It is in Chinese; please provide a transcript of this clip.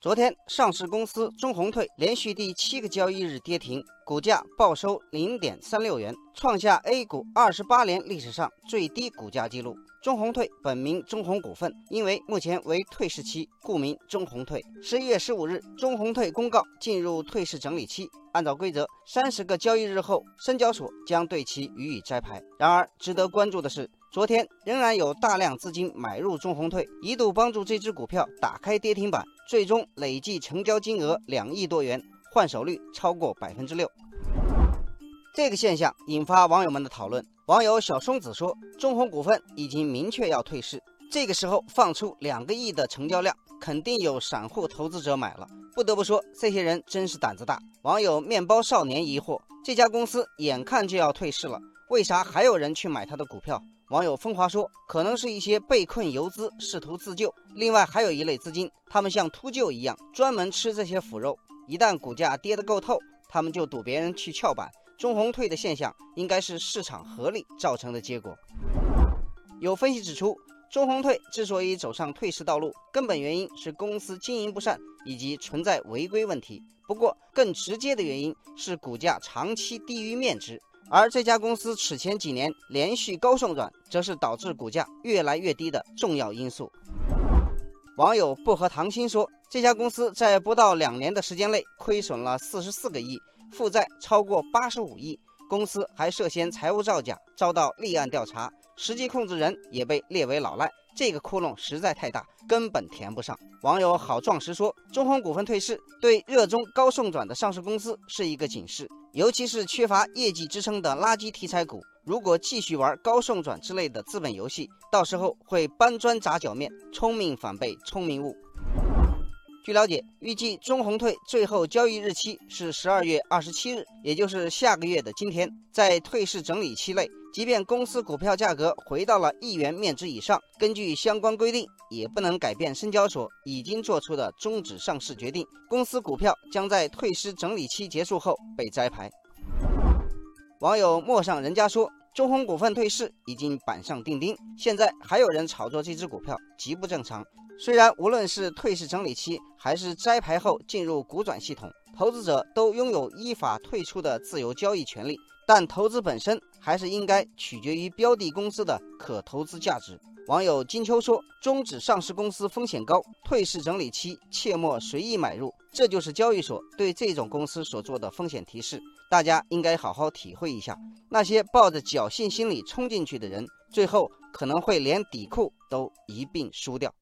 昨天，上市公司中宏退连续第七个交易日跌停，股价报收零点三六元，创下 A 股二十八年历史上最低股价记录。中宏退本名中宏股份，因为目前为退市期，故名中宏退。十一月十五日，中宏退公告进入退市整理期，按照规则，三十个交易日后，深交所将对其予以摘牌。然而，值得关注的是，昨天仍然有大量资金买入中宏退，一度帮助这只股票打开跌停板。最终累计成交金额两亿多元，换手率超过百分之六。这个现象引发网友们的讨论。网友小松子说：“中宏股份已经明确要退市，这个时候放出两个亿的成交量，肯定有散户投资者买了。不得不说，这些人真是胆子大。”网友面包少年疑惑：“这家公司眼看就要退市了，为啥还有人去买他的股票？”网友风华说：“可能是一些被困游资试图自救，另外还有一类资金，他们像秃鹫一样专门吃这些腐肉。一旦股价跌得够透，他们就赌别人去翘板。中红退的现象应该是市场合力造成的结果。”有分析指出，中红退之所以走上退市道路，根本原因是公司经营不善以及存在违规问题。不过，更直接的原因是股价长期低于面值。而这家公司此前几年连续高送转，则是导致股价越来越低的重要因素。网友薄荷糖心说，这家公司在不到两年的时间内亏损了四十四个亿，负债超过八十五亿，公司还涉嫌财务造假，遭到立案调查，实际控制人也被列为老赖。这个窟窿实在太大，根本填不上。网友好壮实说，中弘股份退市对热衷高送转的上市公司是一个警示。尤其是缺乏业绩支撑的垃圾题材股，如果继续玩高送转之类的资本游戏，到时候会搬砖砸脚面，聪明反被聪明误。据了解，预计中红退最后交易日期是十二月二十七日，也就是下个月的今天。在退市整理期内，即便公司股票价格回到了一元面值以上，根据相关规定，也不能改变深交所已经做出的终止上市决定。公司股票将在退市整理期结束后被摘牌。网友陌上人家说，中弘股份退市已经板上钉钉，现在还有人炒作这只股票，极不正常。虽然无论是退市整理期，还是摘牌后进入股转系统，投资者都拥有依法退出的自由交易权利，但投资本身还是应该取决于标的公司的可投资价值。网友金秋说：“终止上市公司风险高，退市整理期切莫随意买入。”这就是交易所对这种公司所做的风险提示，大家应该好好体会一下。那些抱着侥幸心理冲进去的人，最后可能会连底裤都一并输掉。